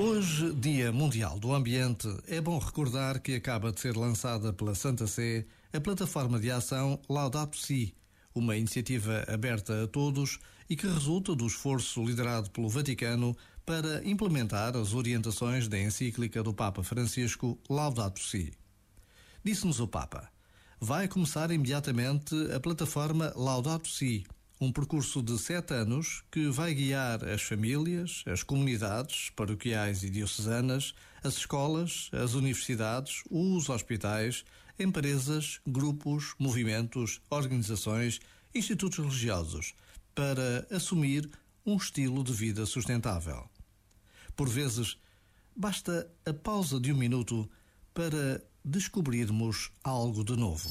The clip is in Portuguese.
Hoje, Dia Mundial do Ambiente, é bom recordar que acaba de ser lançada pela Santa Sé a plataforma de ação Laudato Si, uma iniciativa aberta a todos e que resulta do esforço liderado pelo Vaticano para implementar as orientações da encíclica do Papa Francisco Laudato Si. Disse-nos o Papa: vai começar imediatamente a plataforma Laudato Si um percurso de sete anos que vai guiar as famílias, as comunidades paroquiais e diocesanas, as escolas, as universidades, os hospitais, empresas, grupos, movimentos, organizações, institutos religiosos, para assumir um estilo de vida sustentável. Por vezes, basta a pausa de um minuto para descobrirmos algo de novo.